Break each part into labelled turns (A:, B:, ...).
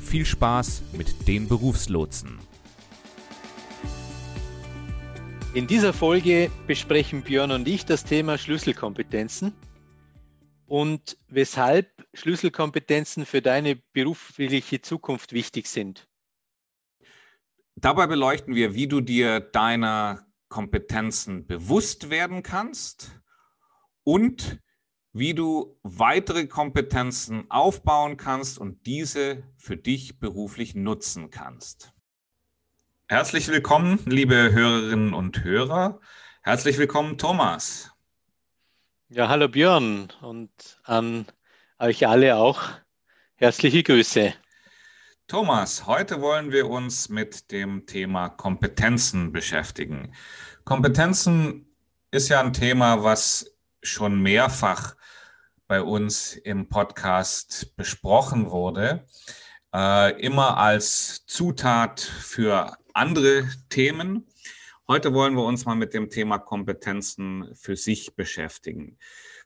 A: viel Spaß mit den Berufslotsen.
B: In dieser Folge besprechen Björn und ich das Thema Schlüsselkompetenzen und weshalb Schlüsselkompetenzen für deine berufliche Zukunft wichtig sind.
A: Dabei beleuchten wir, wie du dir deiner Kompetenzen bewusst werden kannst und wie du weitere Kompetenzen aufbauen kannst und diese für dich beruflich nutzen kannst. Herzlich willkommen, liebe Hörerinnen und Hörer. Herzlich willkommen, Thomas.
B: Ja, hallo Björn und an euch alle auch herzliche Grüße.
A: Thomas, heute wollen wir uns mit dem Thema Kompetenzen beschäftigen. Kompetenzen ist ja ein Thema, was schon mehrfach bei uns im Podcast besprochen wurde, äh, immer als Zutat für andere Themen. Heute wollen wir uns mal mit dem Thema Kompetenzen für sich beschäftigen.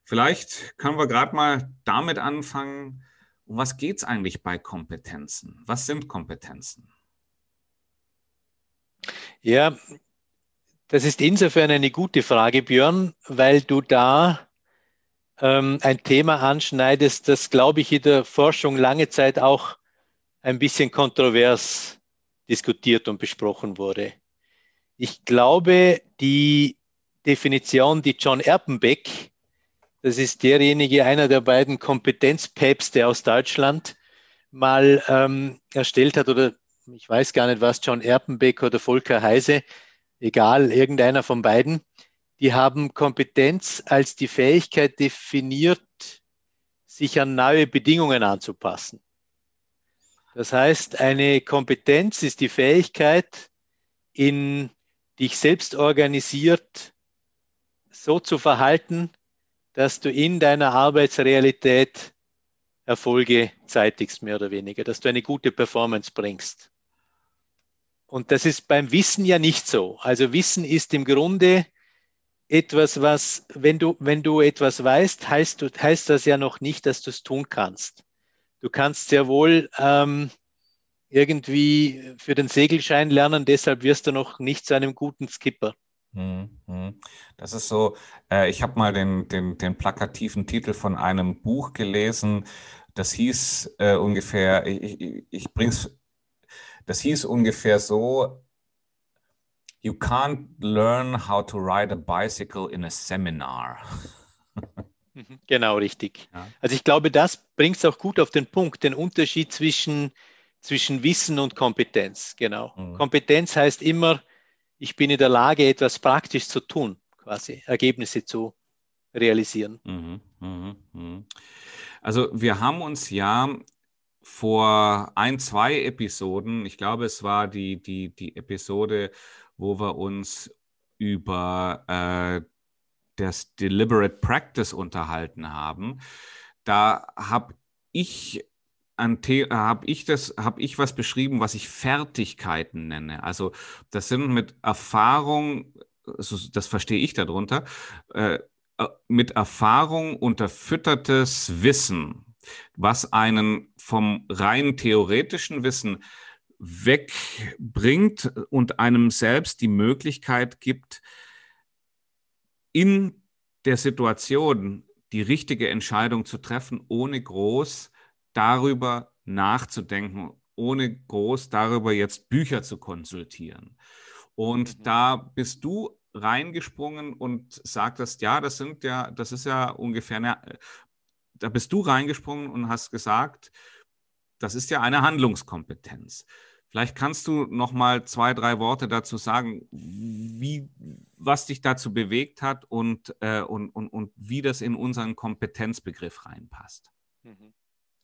A: Vielleicht können wir gerade mal damit anfangen, um was geht es eigentlich bei Kompetenzen? Was sind Kompetenzen?
B: Ja, das ist insofern eine gute Frage, Björn, weil du da ähm, ein Thema anschneidest, das, glaube ich, in der Forschung lange Zeit auch ein bisschen kontrovers diskutiert und besprochen wurde. Ich glaube, die Definition, die John Erpenbeck, das ist derjenige, einer der beiden Kompetenzpäpste aus Deutschland, mal ähm, erstellt hat, oder ich weiß gar nicht was, John Erpenbeck oder Volker Heise, egal, irgendeiner von beiden, die haben Kompetenz als die Fähigkeit definiert, sich an neue Bedingungen anzupassen. Das heißt, eine Kompetenz ist die Fähigkeit, in dich selbst organisiert so zu verhalten, dass du in deiner Arbeitsrealität Erfolge zeitigst, mehr oder weniger, dass du eine gute Performance bringst. Und das ist beim Wissen ja nicht so. Also Wissen ist im Grunde etwas, was, wenn du, wenn du etwas weißt, heißt, heißt das ja noch nicht, dass du es tun kannst. Du kannst sehr wohl ähm, irgendwie für den Segelschein lernen, deshalb wirst du noch nicht zu einem guten Skipper.
A: Hm, hm. Das ist so, äh, ich habe mal den, den, den plakativen Titel von einem Buch gelesen, das hieß äh, ungefähr, ich, ich, ich bring's das hieß ungefähr so, You can't learn how to ride a bicycle in a seminar.
B: Mhm, genau, richtig. Ja. Also ich glaube, das bringt es auch gut auf den Punkt, den Unterschied zwischen, zwischen Wissen und Kompetenz. Genau. Mhm. Kompetenz heißt immer, ich bin in der Lage, etwas praktisch zu tun, quasi Ergebnisse zu realisieren. Mhm,
A: mh, mh. Also wir haben uns ja vor ein, zwei Episoden, ich glaube, es war die, die, die Episode, wo wir uns über äh, das Deliberate Practice unterhalten haben. Da habe ich habe ich das, habe ich was beschrieben, was ich Fertigkeiten nenne. Also das sind mit Erfahrung, das verstehe ich darunter, äh, äh, mit Erfahrung unterfüttertes Wissen was einen vom rein theoretischen Wissen wegbringt und einem selbst die Möglichkeit gibt, in der Situation die richtige Entscheidung zu treffen, ohne groß darüber nachzudenken, ohne groß darüber jetzt Bücher zu konsultieren. Und mhm. da bist du reingesprungen und sagtest, ja, das sind ja, das ist ja ungefähr eine da bist du reingesprungen und hast gesagt, das ist ja eine Handlungskompetenz. Vielleicht kannst du noch mal zwei, drei Worte dazu sagen, wie, was dich dazu bewegt hat und, äh, und, und, und wie das in unseren Kompetenzbegriff reinpasst.
B: Mhm.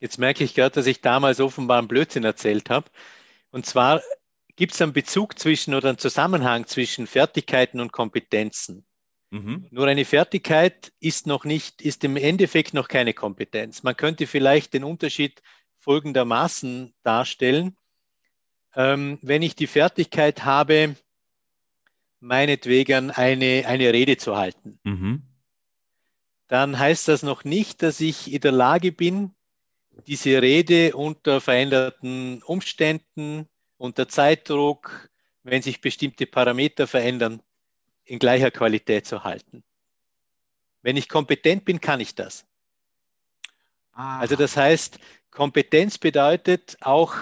B: Jetzt merke ich gerade, dass ich damals offenbar einen Blödsinn erzählt habe. Und zwar gibt es einen Bezug zwischen oder einen Zusammenhang zwischen Fertigkeiten und Kompetenzen. Mhm. Nur eine Fertigkeit ist noch nicht, ist im Endeffekt noch keine Kompetenz. Man könnte vielleicht den Unterschied folgendermaßen darstellen. Ähm, wenn ich die Fertigkeit habe, meinetwegen eine, eine Rede zu halten, mhm. dann heißt das noch nicht, dass ich in der Lage bin, diese Rede unter veränderten Umständen, unter Zeitdruck, wenn sich bestimmte Parameter verändern, in gleicher Qualität zu halten. Wenn ich kompetent bin, kann ich das. Ah. Also das heißt, Kompetenz bedeutet auch,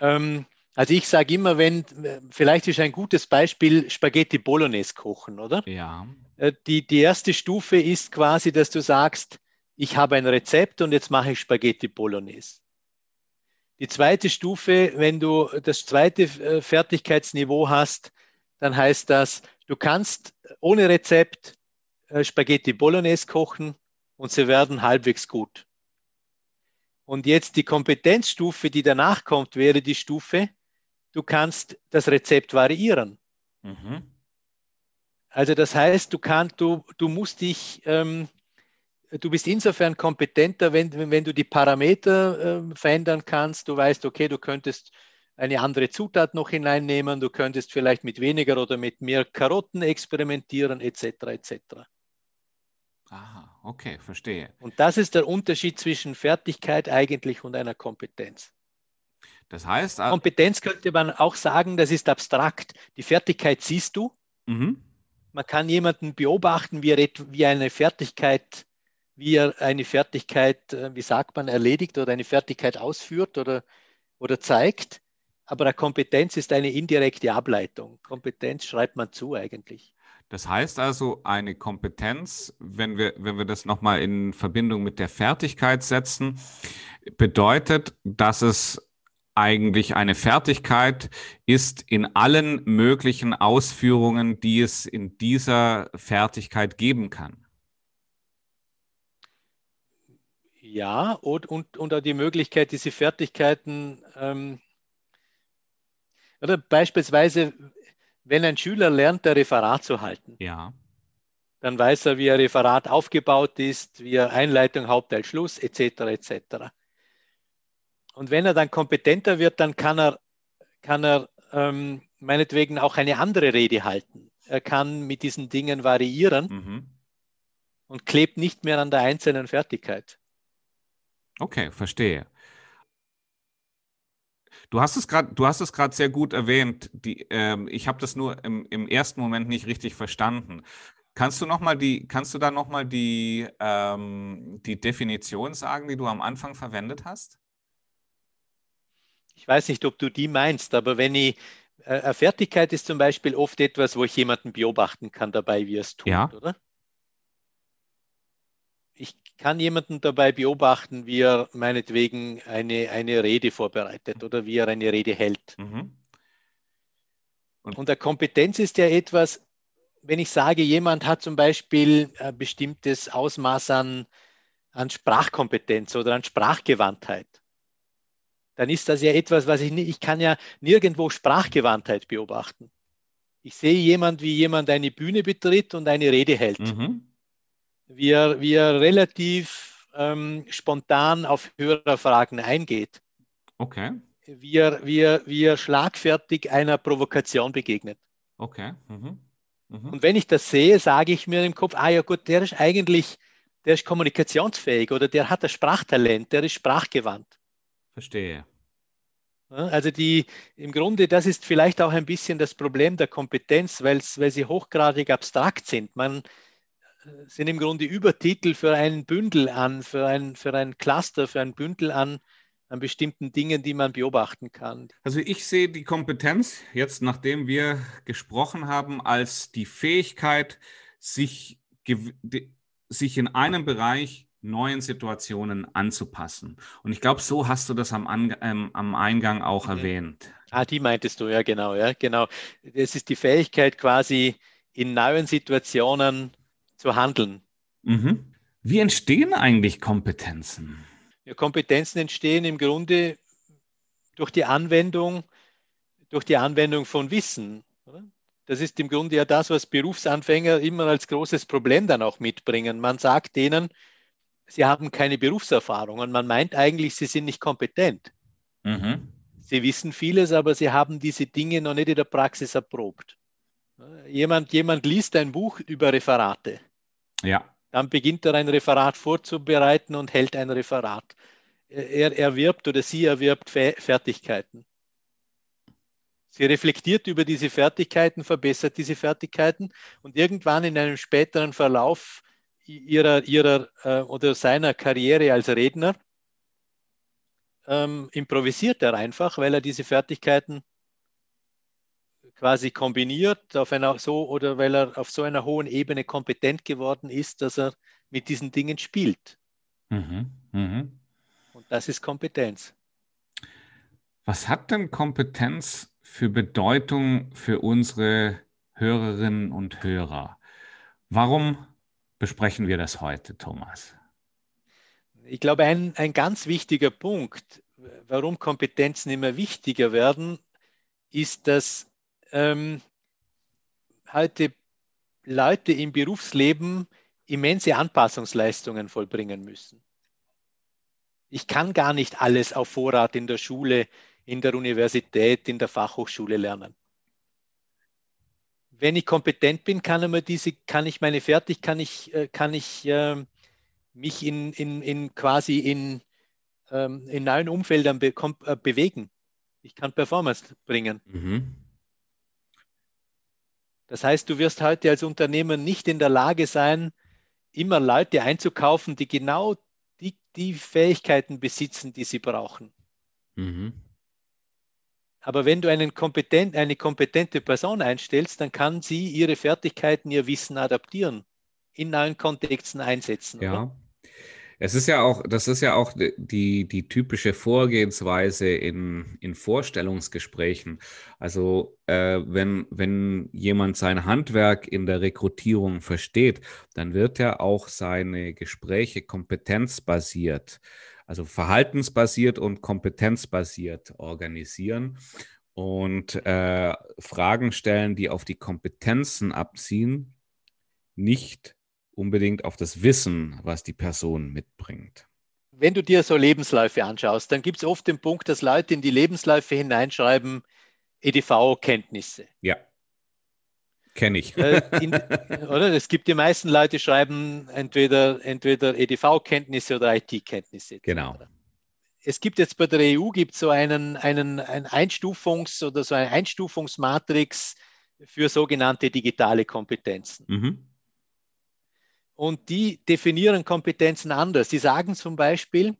B: ähm, also ich sage immer, wenn, vielleicht ist ein gutes Beispiel Spaghetti Bolognese kochen, oder?
A: Ja.
B: Äh, die, die erste Stufe ist quasi, dass du sagst, ich habe ein Rezept und jetzt mache ich Spaghetti Bolognese. Die zweite Stufe, wenn du das zweite äh, Fertigkeitsniveau hast, dann heißt das, du kannst ohne Rezept äh, Spaghetti Bolognese kochen und sie werden halbwegs gut. Und jetzt die Kompetenzstufe, die danach kommt, wäre die Stufe, du kannst das Rezept variieren. Mhm. Also das heißt, du, kannst, du, du musst dich ähm, du bist insofern kompetenter, wenn, wenn du die Parameter äh, verändern kannst. Du weißt, okay, du könntest eine andere Zutat noch hineinnehmen, du könntest vielleicht mit weniger oder mit mehr Karotten experimentieren, etc. etc.
A: Aha, okay, verstehe.
B: Und das ist der Unterschied zwischen Fertigkeit eigentlich und einer Kompetenz.
A: Das heißt,
B: Kompetenz könnte man auch sagen, das ist abstrakt. Die Fertigkeit siehst du. Mhm. Man kann jemanden beobachten, wie, er, wie eine Fertigkeit wie er eine Fertigkeit, äh, wie sagt man, erledigt oder eine Fertigkeit ausführt oder, oder zeigt. Aber eine Kompetenz ist eine indirekte Ableitung. Kompetenz schreibt man zu eigentlich.
A: Das heißt also, eine Kompetenz, wenn wir, wenn wir das nochmal in Verbindung mit der Fertigkeit setzen, bedeutet, dass es eigentlich eine Fertigkeit ist in allen möglichen Ausführungen, die es in dieser Fertigkeit geben kann.
B: Ja, und, und, und auch die Möglichkeit, diese Fertigkeiten, ähm, oder beispielsweise, wenn ein Schüler lernt, ein Referat zu halten,
A: ja.
B: dann weiß er, wie ein Referat aufgebaut ist, wie er Einleitung, Hauptteil, Schluss, etc. etc. Und wenn er dann kompetenter wird, dann kann er, kann er ähm, meinetwegen auch eine andere Rede halten. Er kann mit diesen Dingen variieren mhm. und klebt nicht mehr an der einzelnen Fertigkeit.
A: Okay, verstehe. Du hast es gerade, du hast es gerade sehr gut erwähnt. Die, ähm, ich habe das nur im, im ersten Moment nicht richtig verstanden. Kannst du noch mal die, kannst du da noch mal die, ähm, die Definition sagen, die du am Anfang verwendet hast?
B: Ich weiß nicht, ob du die meinst, aber wenn ich äh, Fertigkeit ist zum Beispiel oft etwas, wo ich jemanden beobachten kann dabei, wie er es tut,
A: ja.
B: oder? Ich kann jemanden dabei beobachten, wie er meinetwegen eine, eine Rede vorbereitet oder wie er eine Rede hält. Mhm. Und, Und der Kompetenz ist ja etwas, wenn ich sage, jemand hat zum Beispiel ein bestimmtes Ausmaß an, an Sprachkompetenz oder an Sprachgewandtheit, dann ist das ja etwas, was ich nicht, ich kann ja nirgendwo Sprachgewandtheit beobachten. Ich sehe jemand, wie jemand eine Bühne betritt und eine Rede hält. Mhm wie er, wie er relativ ähm, spontan auf Hörerfragen eingeht.
A: Okay.
B: Wie er, wie, er, wie er schlagfertig einer Provokation begegnet.
A: Okay. Mhm.
B: Mhm. Und wenn ich das sehe, sage ich mir im Kopf, ah ja gut, der ist eigentlich, der ist kommunikationsfähig oder der hat das Sprachtalent, der ist sprachgewandt.
A: Verstehe.
B: Also die, im Grunde, das ist vielleicht auch ein bisschen das Problem der Kompetenz, weil sie hochgradig abstrakt sind. Man, sind im Grunde Übertitel für ein Bündel an, für ein, für ein Cluster, für ein Bündel an, an bestimmten Dingen, die man beobachten kann.
A: Also ich sehe die Kompetenz jetzt, nachdem wir gesprochen haben, als die Fähigkeit, sich, sich in einem Bereich neuen Situationen anzupassen. Und ich glaube, so hast du das am, ähm, am Eingang auch mhm. erwähnt.
B: Ah, die meintest du, ja, genau, ja, genau. Es ist die Fähigkeit, quasi in neuen Situationen zu handeln.
A: Mhm. Wie entstehen eigentlich Kompetenzen?
B: Ja, Kompetenzen entstehen im Grunde durch die Anwendung, durch die Anwendung von Wissen. Oder? Das ist im Grunde ja das, was Berufsanfänger immer als großes Problem dann auch mitbringen. Man sagt denen, sie haben keine Berufserfahrung und man meint eigentlich, sie sind nicht kompetent. Mhm. Sie wissen vieles, aber sie haben diese Dinge noch nicht in der Praxis erprobt. Jemand, jemand liest ein Buch über Referate.
A: Ja.
B: Dann beginnt er ein Referat vorzubereiten und hält ein Referat. Er erwirbt oder sie erwirbt Fertigkeiten. Sie reflektiert über diese Fertigkeiten, verbessert diese Fertigkeiten und irgendwann in einem späteren Verlauf ihrer, ihrer äh, oder seiner Karriere als Redner ähm, improvisiert er einfach, weil er diese Fertigkeiten quasi kombiniert auf einer so oder weil er auf so einer hohen Ebene kompetent geworden ist, dass er mit diesen Dingen spielt. Mhm, mh. Und das ist Kompetenz.
A: Was hat denn Kompetenz für Bedeutung für unsere Hörerinnen und Hörer? Warum besprechen wir das heute, Thomas?
B: Ich glaube, ein, ein ganz wichtiger Punkt, warum Kompetenzen immer wichtiger werden, ist, dass ähm, heute Leute im Berufsleben immense Anpassungsleistungen vollbringen müssen. Ich kann gar nicht alles auf Vorrat in der Schule in der Universität, in der Fachhochschule lernen. Wenn ich kompetent bin, kann, ich, diese, kann ich meine Fertig, kann ich, äh, kann ich äh, mich in, in, in quasi in, ähm, in neuen Umfeldern be äh, bewegen. Ich kann Performance bringen. Mhm. Das heißt, du wirst heute als Unternehmer nicht in der Lage sein, immer Leute einzukaufen, die genau die, die Fähigkeiten besitzen, die sie brauchen. Mhm. Aber wenn du einen kompetent, eine kompetente Person einstellst, dann kann sie ihre Fertigkeiten, ihr Wissen adaptieren, in neuen Kontexten einsetzen.
A: Ja. Oder? Es ist ja auch, das ist ja auch die, die typische Vorgehensweise in, in Vorstellungsgesprächen. Also äh, wenn, wenn jemand sein Handwerk in der Rekrutierung versteht, dann wird er auch seine Gespräche kompetenzbasiert also verhaltensbasiert und kompetenzbasiert organisieren und äh, Fragen stellen, die auf die Kompetenzen abziehen, nicht unbedingt auf das Wissen, was die Person mitbringt.
B: Wenn du dir so Lebensläufe anschaust, dann gibt es oft den Punkt, dass Leute in die Lebensläufe hineinschreiben, EDV-Kenntnisse.
A: Ja. Kenne ich.
B: In, oder? Es gibt die meisten Leute, schreiben entweder, entweder EDV-Kenntnisse oder IT-Kenntnisse.
A: Genau.
B: Es gibt jetzt bei der EU gibt so einen, einen, einen Einstufungs- oder so eine Einstufungsmatrix für sogenannte digitale Kompetenzen. Mhm. Und die definieren Kompetenzen anders. Die sagen zum Beispiel,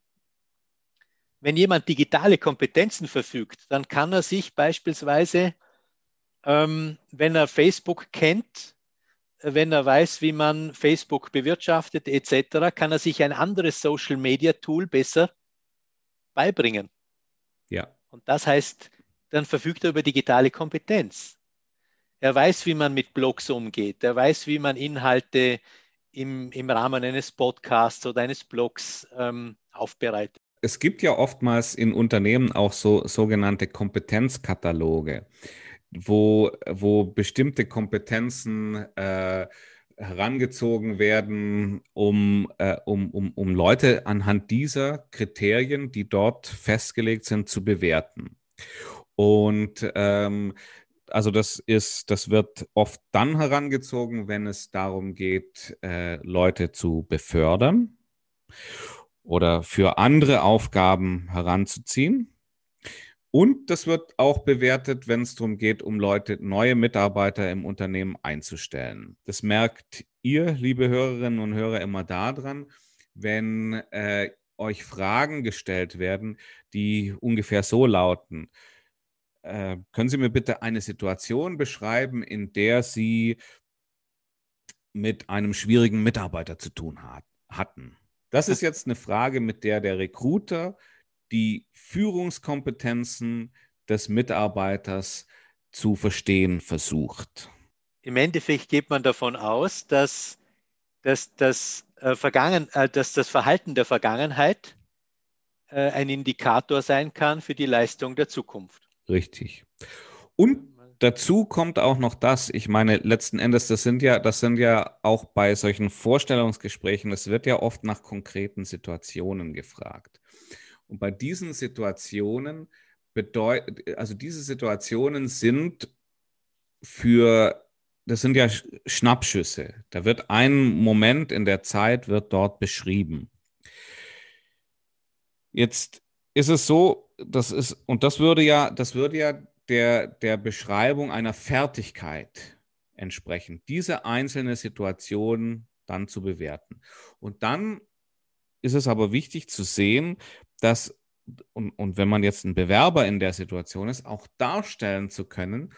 B: wenn jemand digitale Kompetenzen verfügt, dann kann er sich beispielsweise ähm, wenn er Facebook kennt, wenn er weiß, wie man Facebook bewirtschaftet etc., kann er sich ein anderes Social-Media-Tool besser beibringen.
A: Ja.
B: Und das heißt, dann verfügt er über digitale Kompetenz. Er weiß, wie man mit Blogs umgeht. Er weiß, wie man Inhalte im, im Rahmen eines Podcasts oder eines Blogs ähm, aufbereitet.
A: Es gibt ja oftmals in Unternehmen auch so sogenannte Kompetenzkataloge wo, wo bestimmte Kompetenzen äh, herangezogen werden, um, äh, um, um, um Leute anhand dieser Kriterien, die dort festgelegt sind, zu bewerten. Und ähm, also das ist, das wird oft dann herangezogen, wenn es darum geht, äh, Leute zu befördern oder für andere Aufgaben heranzuziehen. Und das wird auch bewertet, wenn es darum geht, um Leute, neue Mitarbeiter im Unternehmen einzustellen. Das merkt ihr, liebe Hörerinnen und Hörer, immer daran, wenn äh, euch Fragen gestellt werden, die ungefähr so lauten. Äh, können Sie mir bitte eine Situation beschreiben, in der Sie mit einem schwierigen Mitarbeiter zu tun hat, hatten? Das ist jetzt eine Frage, mit der der Recruiter die Führungskompetenzen des Mitarbeiters zu verstehen versucht.
B: Im Endeffekt geht man davon aus, dass, dass, dass, äh, Vergangen, äh, dass das Verhalten der Vergangenheit äh, ein Indikator sein kann für die Leistung der Zukunft.
A: Richtig. Und dazu kommt auch noch das, ich meine, letzten Endes, das sind ja, das sind ja auch bei solchen Vorstellungsgesprächen, es wird ja oft nach konkreten Situationen gefragt. Und bei diesen Situationen bedeutet, also diese Situationen sind für, das sind ja Schnappschüsse. Da wird ein Moment in der Zeit, wird dort beschrieben. Jetzt ist es so, das ist, und das würde ja, das würde ja der, der Beschreibung einer Fertigkeit entsprechen, diese einzelne Situation dann zu bewerten. Und dann ist es aber wichtig zu sehen, dass, und, und wenn man jetzt ein Bewerber in der Situation ist, auch darstellen zu können,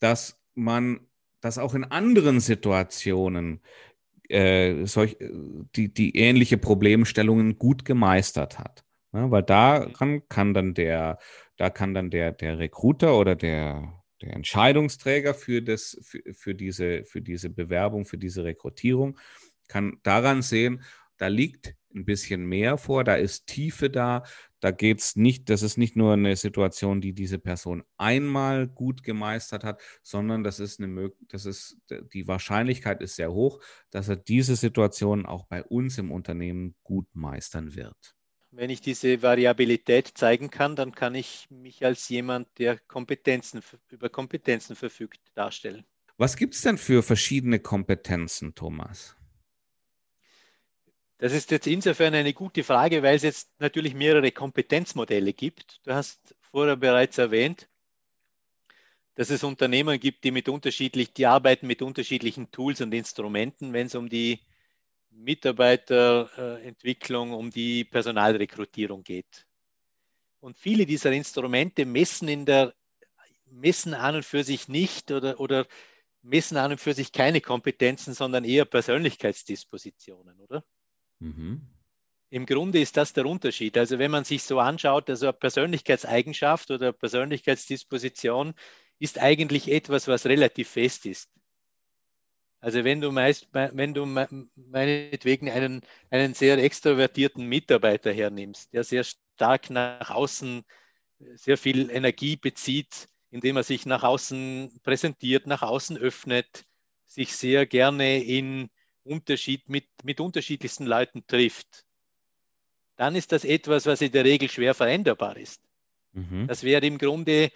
A: dass man das auch in anderen Situationen äh, solch, die, die ähnliche Problemstellungen gut gemeistert hat. Ja, weil daran kann dann der, da kann dann der, der Recruiter oder der, der Entscheidungsträger für, das, für, für, diese, für diese Bewerbung, für diese Rekrutierung, kann daran sehen, da liegt ein bisschen mehr vor, da ist Tiefe da, da geht es nicht, das ist nicht nur eine Situation, die diese Person einmal gut gemeistert hat, sondern das ist eine das ist die Wahrscheinlichkeit ist sehr hoch, dass er diese Situation auch bei uns im Unternehmen gut meistern wird.
B: Wenn ich diese Variabilität zeigen kann, dann kann ich mich als jemand, der Kompetenzen über Kompetenzen verfügt, darstellen.
A: Was gibt es denn für verschiedene Kompetenzen, Thomas?
B: Das ist jetzt insofern eine gute Frage, weil es jetzt natürlich mehrere Kompetenzmodelle gibt. Du hast vorher bereits erwähnt, dass es Unternehmen gibt, die mit unterschiedlich, die arbeiten mit unterschiedlichen Tools und Instrumenten, wenn es um die Mitarbeiterentwicklung, um die Personalrekrutierung geht. Und viele dieser Instrumente messen in der messen an und für sich nicht oder, oder messen an und für sich keine Kompetenzen, sondern eher Persönlichkeitsdispositionen, oder? Mhm. Im Grunde ist das der Unterschied. Also wenn man sich so anschaut, also eine Persönlichkeitseigenschaft oder Persönlichkeitsdisposition ist eigentlich etwas, was relativ fest ist. Also wenn du meist, wenn du meinetwegen einen, einen sehr extrovertierten Mitarbeiter hernimmst, der sehr stark nach außen sehr viel Energie bezieht, indem er sich nach außen präsentiert, nach außen öffnet, sich sehr gerne in Unterschied mit, mit unterschiedlichsten Leuten trifft, dann ist das etwas, was in der Regel schwer veränderbar ist. Mhm. Das wäre im Grunde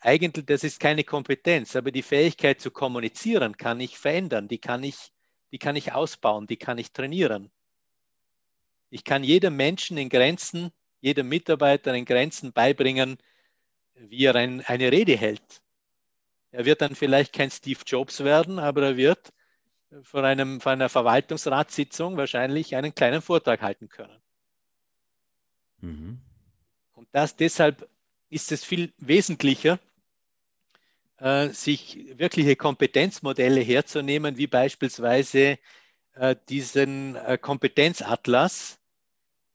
B: eigentlich, das ist keine Kompetenz, aber die Fähigkeit zu kommunizieren kann ich verändern, die kann ich, die kann ich ausbauen, die kann ich trainieren. Ich kann jedem Menschen in Grenzen, jedem Mitarbeiter in Grenzen beibringen, wie er ein, eine Rede hält. Er wird dann vielleicht kein Steve Jobs werden, aber er wird von, einem, von einer Verwaltungsratssitzung wahrscheinlich einen kleinen Vortrag halten können. Mhm. Und das deshalb ist es viel wesentlicher, äh, sich wirkliche Kompetenzmodelle herzunehmen, wie beispielsweise äh, diesen äh, Kompetenzatlas,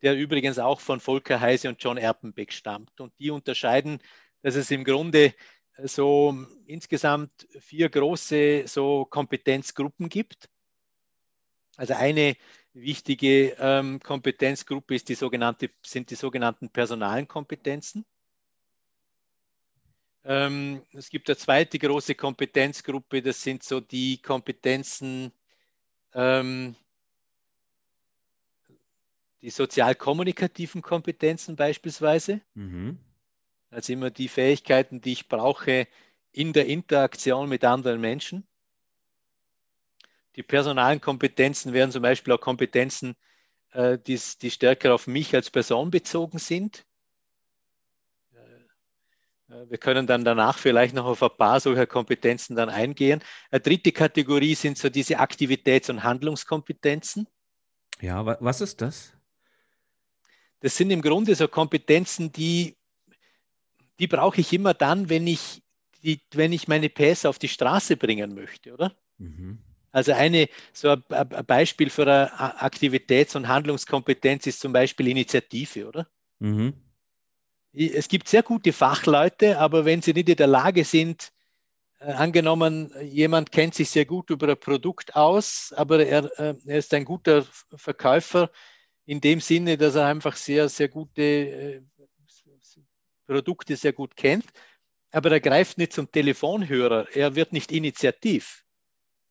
B: der übrigens auch von Volker Heise und John Erpenbeck stammt. Und die unterscheiden, dass es im Grunde so insgesamt vier große so Kompetenzgruppen gibt. Also eine wichtige ähm, Kompetenzgruppe ist die sogenannte, sind die sogenannten personalen Kompetenzen. Ähm, es gibt eine zweite große Kompetenzgruppe, das sind so die Kompetenzen, ähm, die sozial-kommunikativen Kompetenzen beispielsweise. Mhm. Also immer die Fähigkeiten, die ich brauche in der Interaktion mit anderen Menschen. Die personalen Kompetenzen wären zum Beispiel auch Kompetenzen, äh, die, die stärker auf mich als Person bezogen sind. Wir können dann danach vielleicht noch auf ein paar solcher Kompetenzen dann eingehen. Eine dritte Kategorie sind so diese Aktivitäts- und Handlungskompetenzen.
A: Ja, was ist das?
B: Das sind im Grunde so Kompetenzen, die die brauche ich immer dann, wenn ich, die, wenn ich meine PS auf die Straße bringen möchte, oder? Mhm. Also eine, so ein, ein Beispiel für eine Aktivitäts- und Handlungskompetenz ist zum Beispiel Initiative, oder? Mhm. Es gibt sehr gute Fachleute, aber wenn sie nicht in der Lage sind, äh, angenommen, jemand kennt sich sehr gut über ein Produkt aus, aber er, äh, er ist ein guter Verkäufer, in dem Sinne, dass er einfach sehr, sehr gute äh, Produkte sehr gut kennt, aber er greift nicht zum Telefonhörer, er wird nicht initiativ,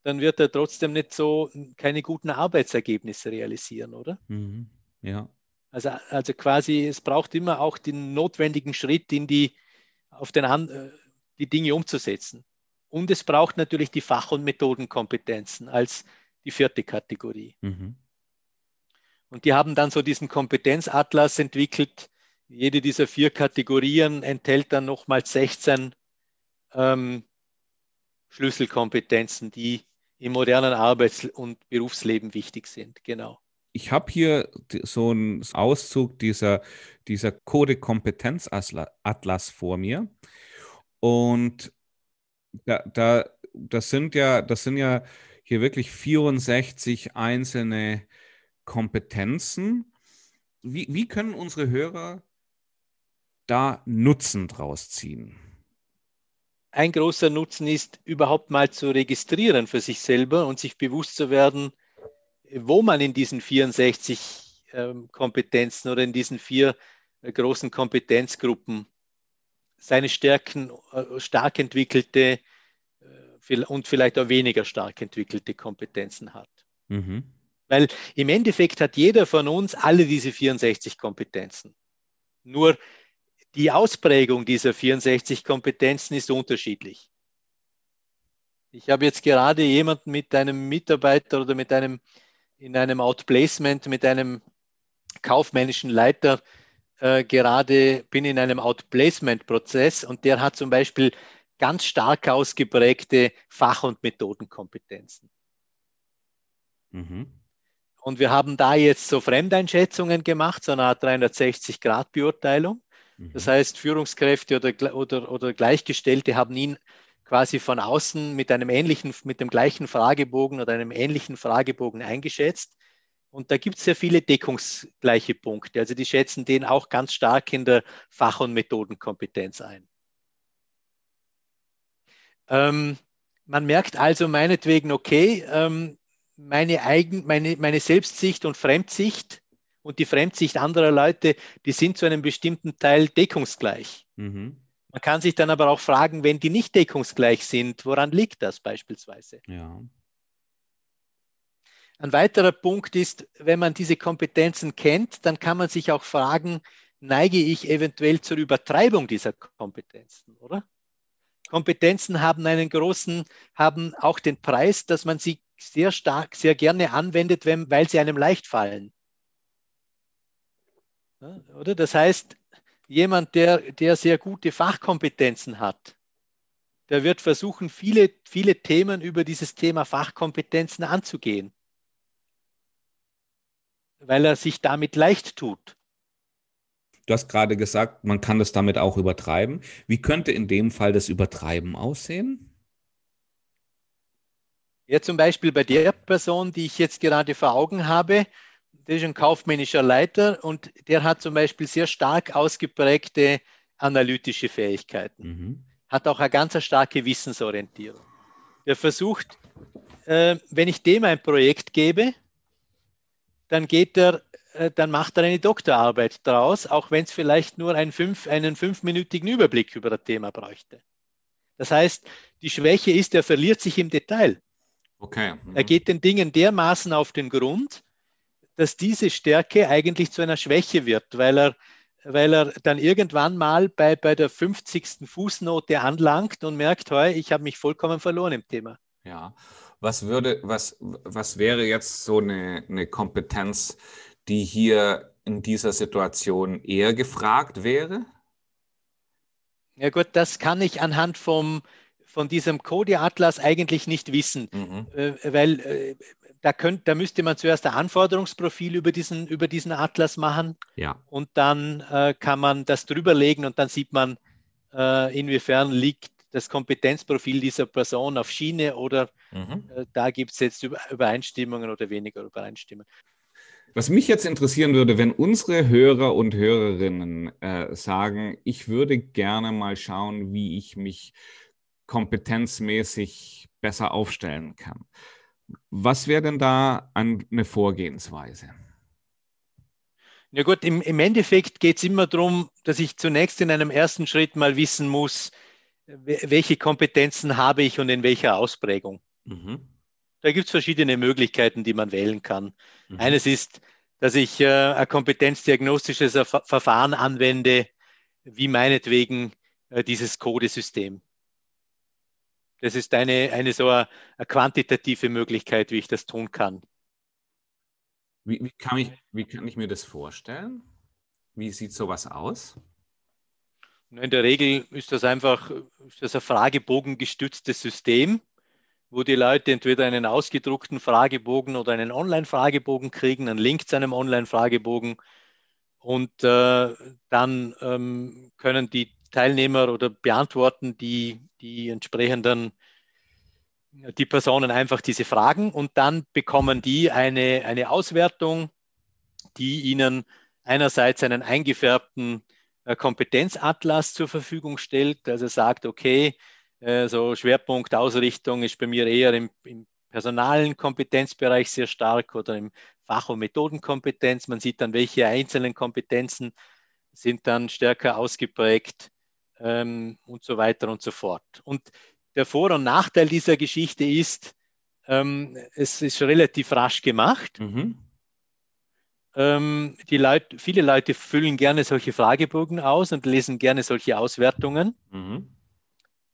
B: dann wird er trotzdem nicht so keine guten Arbeitsergebnisse realisieren, oder?
A: Mhm. Ja.
B: Also, also quasi, es braucht immer auch den notwendigen Schritt in die, auf den, äh, die Dinge umzusetzen. Und es braucht natürlich die Fach- und Methodenkompetenzen als die vierte Kategorie. Mhm. Und die haben dann so diesen Kompetenzatlas entwickelt. Jede dieser vier Kategorien enthält dann nochmal 16 ähm, Schlüsselkompetenzen, die im modernen Arbeits- und Berufsleben wichtig sind. Genau.
A: Ich habe hier so einen Auszug dieser, dieser Code-Kompetenz-Atlas vor mir. Und da, da, das sind ja, das sind ja hier wirklich 64 einzelne Kompetenzen. Wie, wie können unsere Hörer da Nutzen draus ziehen?
B: Ein großer Nutzen ist, überhaupt mal zu registrieren für sich selber und sich bewusst zu werden, wo man in diesen 64 äh, Kompetenzen oder in diesen vier äh, großen Kompetenzgruppen seine Stärken äh, stark entwickelte äh, und vielleicht auch weniger stark entwickelte Kompetenzen hat. Mhm. Weil im Endeffekt hat jeder von uns alle diese 64 Kompetenzen. Nur die Ausprägung dieser 64 Kompetenzen ist unterschiedlich. Ich habe jetzt gerade jemanden mit einem Mitarbeiter oder mit einem in einem Outplacement mit einem kaufmännischen Leiter äh, gerade bin in einem Outplacement-Prozess und der hat zum Beispiel ganz stark ausgeprägte Fach- und Methodenkompetenzen. Mhm. Und wir haben da jetzt so Fremdeinschätzungen gemacht, so eine Art 360-Grad-Beurteilung. Mhm. Das heißt, Führungskräfte oder, oder, oder Gleichgestellte haben ihn quasi von außen mit einem ähnlichen, mit dem gleichen Fragebogen oder einem ähnlichen Fragebogen eingeschätzt. Und da gibt es sehr viele deckungsgleiche Punkte. Also die schätzen den auch ganz stark in der Fach- und Methodenkompetenz ein. Ähm, man merkt also meinetwegen, okay, ähm, meine, Eigen, meine, meine Selbstsicht und Fremdsicht und die Fremdsicht anderer Leute, die sind zu einem bestimmten Teil deckungsgleich. Mhm. Man kann sich dann aber auch fragen, wenn die nicht deckungsgleich sind, woran liegt das beispielsweise?
A: Ja.
B: Ein weiterer Punkt ist, wenn man diese Kompetenzen kennt, dann kann man sich auch fragen, neige ich eventuell zur Übertreibung dieser Kompetenzen, oder? Kompetenzen haben einen großen, haben auch den Preis, dass man sie sehr stark, sehr gerne anwendet, wenn, weil sie einem leicht fallen. Ja, oder? Das heißt, jemand, der, der sehr gute Fachkompetenzen hat, der wird versuchen, viele, viele Themen über dieses Thema Fachkompetenzen anzugehen, weil er sich damit leicht tut.
A: Du hast gerade gesagt, man kann das damit auch übertreiben. Wie könnte in dem Fall das Übertreiben aussehen?
B: Ja, zum Beispiel bei der Person, die ich jetzt gerade vor Augen habe, der ist ein kaufmännischer Leiter und der hat zum Beispiel sehr stark ausgeprägte analytische Fähigkeiten, mhm. hat auch eine ganz starke Wissensorientierung. Der versucht, äh, wenn ich dem ein Projekt gebe, dann geht er, äh, dann macht er eine Doktorarbeit daraus, auch wenn es vielleicht nur einen, fünf, einen fünfminütigen Überblick über das Thema bräuchte. Das heißt, die Schwäche ist, er verliert sich im Detail.
A: Okay. Mhm.
B: Er geht den Dingen dermaßen auf den Grund, dass diese Stärke eigentlich zu einer Schwäche wird, weil er, weil er dann irgendwann mal bei, bei der 50. Fußnote anlangt und merkt, hey, ich habe mich vollkommen verloren im Thema.
A: Ja, was würde, was, was wäre jetzt so eine, eine Kompetenz, die hier in dieser Situation eher gefragt wäre?
B: Ja gut, das kann ich anhand vom, von diesem Code-Atlas eigentlich nicht wissen, mhm. äh, weil äh, da, könnt, da müsste man zuerst ein Anforderungsprofil über diesen, über diesen Atlas machen.
A: Ja.
B: Und dann äh, kann man das drüberlegen und dann sieht man, äh, inwiefern liegt das Kompetenzprofil dieser Person auf Schiene oder mhm. äh, da gibt es jetzt Übereinstimmungen oder weniger Übereinstimmungen.
A: Was mich jetzt interessieren würde, wenn unsere Hörer und Hörerinnen äh, sagen, ich würde gerne mal schauen, wie ich mich kompetenzmäßig besser aufstellen kann. Was wäre denn da eine Vorgehensweise?
B: Ja gut, im, im Endeffekt geht es immer darum, dass ich zunächst in einem ersten Schritt mal wissen muss, welche Kompetenzen habe ich und in welcher Ausprägung. Mhm. Da gibt es verschiedene Möglichkeiten, die man wählen kann. Mhm. Eines ist, dass ich äh, ein kompetenzdiagnostisches Verfahren anwende, wie meinetwegen äh, dieses Codesystem. Das ist eine, eine so eine, eine, quantitative Möglichkeit, wie ich das tun kann.
A: Wie, wie, kann ich, wie kann ich mir das vorstellen? Wie sieht sowas aus?
B: In der Regel ist das einfach ist das ein fragebogengestütztes System, wo die Leute entweder einen ausgedruckten Fragebogen oder einen Online-Fragebogen kriegen, einen Link zu einem Online-Fragebogen und äh, dann ähm, können die Teilnehmer oder beantworten die, die entsprechenden die Personen einfach diese Fragen und dann bekommen die eine, eine Auswertung, die ihnen einerseits einen eingefärbten äh, Kompetenzatlas zur Verfügung stellt, also sagt, okay, äh, so Schwerpunkt Ausrichtung ist bei mir eher im, im personalen Kompetenzbereich sehr stark oder im Fach- und Methodenkompetenz. Man sieht dann, welche einzelnen Kompetenzen sind dann stärker ausgeprägt ähm, und so weiter und so fort. Und der Vor- und Nachteil dieser Geschichte ist, ähm, es ist relativ rasch gemacht. Mhm. Ähm, die Leute, viele Leute füllen gerne solche Fragebogen aus und lesen gerne solche Auswertungen. Mhm.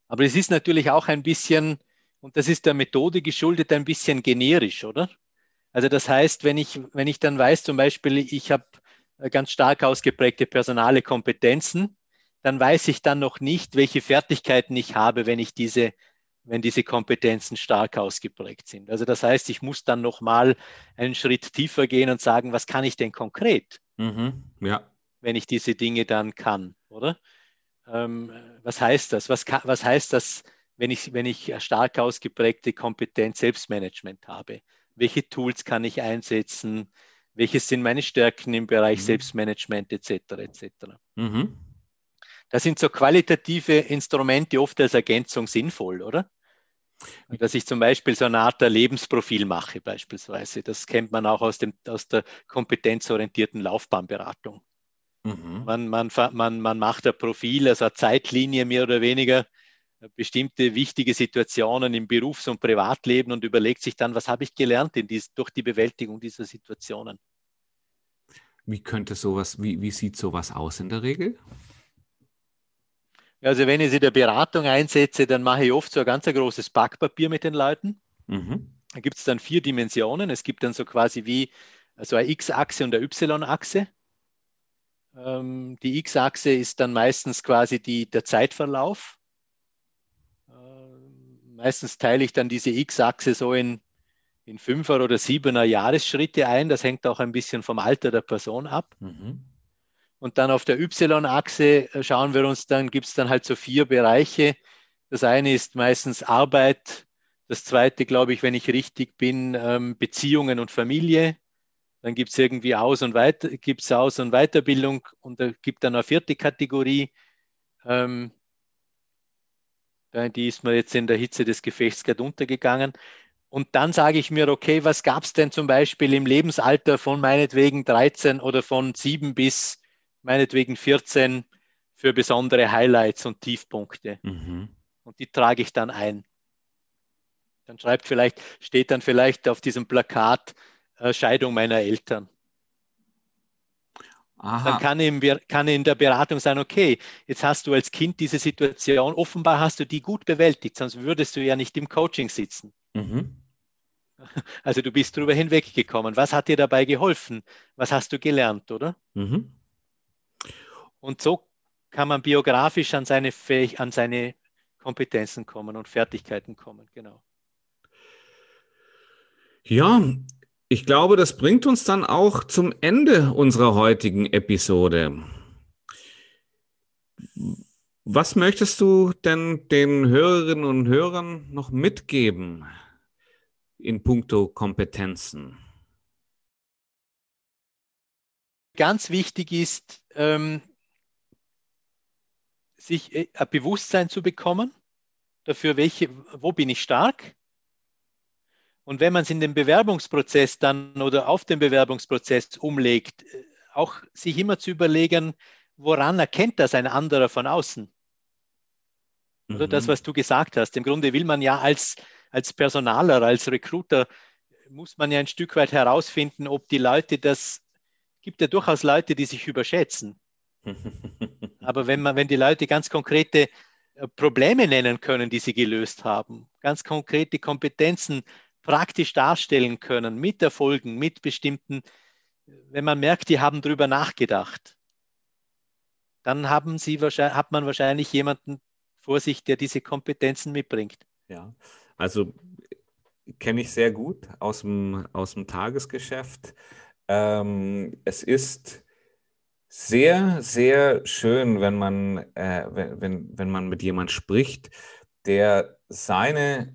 B: Aber es ist natürlich auch ein bisschen, und das ist der Methode geschuldet, ein bisschen generisch, oder? Also das heißt, wenn ich, wenn ich dann weiß, zum Beispiel, ich habe ganz stark ausgeprägte personale Kompetenzen, dann weiß ich dann noch nicht, welche Fertigkeiten ich habe, wenn ich diese, wenn diese Kompetenzen stark ausgeprägt sind. Also das heißt, ich muss dann noch mal einen Schritt tiefer gehen und sagen, was kann ich denn konkret, mhm, ja. wenn ich diese Dinge dann kann, oder? Ähm, was heißt das? Was, kann, was heißt das, wenn ich, wenn ich stark ausgeprägte Kompetenz Selbstmanagement habe? Welche Tools kann ich einsetzen? Welche sind meine Stärken im Bereich mhm. Selbstmanagement etc. etc. Mhm. Das sind so qualitative Instrumente oft als Ergänzung sinnvoll, oder? Dass ich zum Beispiel so eine Art Lebensprofil mache, beispielsweise. Das kennt man auch aus, dem, aus der kompetenzorientierten Laufbahnberatung. Mhm. Man, man, man, man macht ein Profil, also eine Zeitlinie mehr oder weniger, bestimmte wichtige Situationen im Berufs- und Privatleben und überlegt sich dann, was habe ich gelernt in dies, durch die Bewältigung dieser Situationen.
A: Wie könnte sowas, wie, wie sieht sowas aus in der Regel?
B: Also wenn ich sie der Beratung einsetze, dann mache ich oft so ein ganz großes Backpapier mit den Leuten. Mhm. Da gibt es dann vier Dimensionen. Es gibt dann so quasi wie so eine X-Achse und eine Y-Achse. Ähm, die X-Achse ist dann meistens quasi die, der Zeitverlauf. Ähm, meistens teile ich dann diese X-Achse so in, in Fünfer- oder Siebener Jahresschritte ein. Das hängt auch ein bisschen vom Alter der Person ab. Mhm. Und dann auf der Y-Achse äh, schauen wir uns dann, gibt es dann halt so vier Bereiche. Das eine ist meistens Arbeit. Das zweite, glaube ich, wenn ich richtig bin, ähm, Beziehungen und Familie. Dann gibt es irgendwie Aus- und, Weiter, gibt's Aus- und Weiterbildung und da gibt dann eine vierte Kategorie. Ähm, die ist mir jetzt in der Hitze des Gefechts gerade untergegangen. Und dann sage ich mir, okay, was gab es denn zum Beispiel im Lebensalter von meinetwegen 13 oder von 7 bis meinetwegen 14 für besondere Highlights und Tiefpunkte. Mhm. Und die trage ich dann ein. Dann schreibt vielleicht, steht dann vielleicht auf diesem Plakat äh, Scheidung meiner Eltern. Aha. Dann kann in, kann in der Beratung sein, okay, jetzt hast du als Kind diese Situation, offenbar hast du die gut bewältigt, sonst würdest du ja nicht im Coaching sitzen. Mhm. Also du bist drüber hinweggekommen. Was hat dir dabei geholfen? Was hast du gelernt, oder? Mhm. Und so kann man biografisch an seine, Fähig an seine Kompetenzen kommen und Fertigkeiten kommen, genau.
A: Ja, ich glaube, das bringt uns dann auch zum Ende unserer heutigen Episode. Was möchtest du denn den Hörerinnen und Hörern noch mitgeben in puncto Kompetenzen?
B: Ganz wichtig ist, ähm, sich äh, ein Bewusstsein zu bekommen dafür, welche, wo bin ich stark. Und wenn man es in den Bewerbungsprozess dann oder auf den Bewerbungsprozess umlegt, äh, auch sich immer zu überlegen, woran erkennt das ein anderer von außen? Oder mhm. das, was du gesagt hast. Im Grunde will man ja als, als Personaler, als Recruiter, muss man ja ein Stück weit herausfinden, ob die Leute das, gibt ja durchaus Leute, die sich überschätzen. Aber wenn man, wenn die Leute ganz konkrete äh, Probleme nennen können, die sie gelöst haben, ganz konkrete Kompetenzen praktisch darstellen können, mit Erfolgen, mit bestimmten, wenn man merkt, die haben darüber nachgedacht, dann haben sie hat man wahrscheinlich jemanden vor sich, der diese Kompetenzen mitbringt.
A: Ja, also kenne ich sehr gut aus dem, aus dem Tagesgeschäft. Ähm, es ist sehr, sehr schön, wenn man, äh, wenn, wenn man mit jemand spricht, der seine,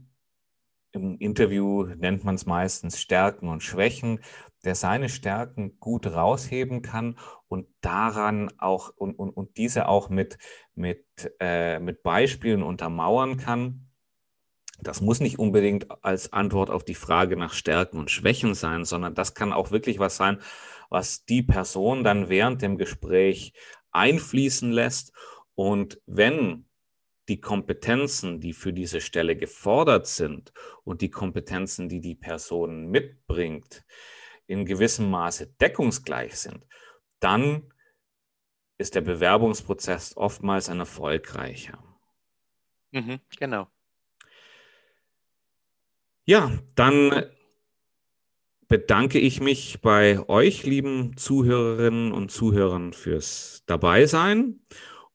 A: im Interview nennt man es meistens Stärken und Schwächen, der seine Stärken gut rausheben kann und daran auch und, und, und diese auch mit, mit, äh, mit Beispielen untermauern kann. Das muss nicht unbedingt als Antwort auf die Frage nach Stärken und Schwächen sein, sondern das kann auch wirklich was sein, was die Person dann während dem Gespräch einfließen lässt. Und wenn die Kompetenzen, die für diese Stelle gefordert sind und die Kompetenzen, die die Person mitbringt, in gewissem Maße deckungsgleich sind, dann ist der Bewerbungsprozess oftmals ein erfolgreicher.
B: Mhm, genau.
A: Ja, dann bedanke ich mich bei euch, lieben Zuhörerinnen und Zuhörern, fürs Dabeisein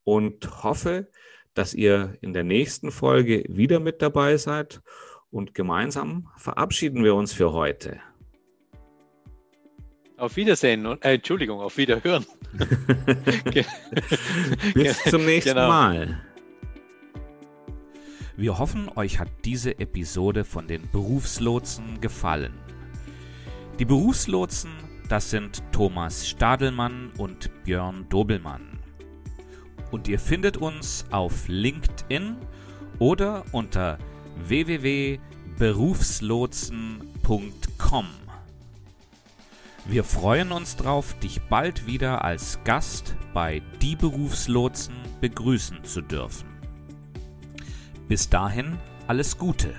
A: und hoffe, dass ihr in der nächsten Folge wieder mit dabei seid. Und gemeinsam verabschieden wir uns für heute.
B: Auf Wiedersehen und äh, Entschuldigung, auf Wiederhören.
A: Bis zum nächsten genau. Mal.
C: Wir hoffen, euch hat diese Episode von den Berufslotsen gefallen. Die Berufslotsen, das sind Thomas Stadelmann und Björn Dobelmann. Und ihr findet uns auf LinkedIn oder unter www.berufslotsen.com. Wir freuen uns drauf, dich bald wieder als Gast bei Die Berufslotsen begrüßen zu dürfen. Bis dahin alles Gute.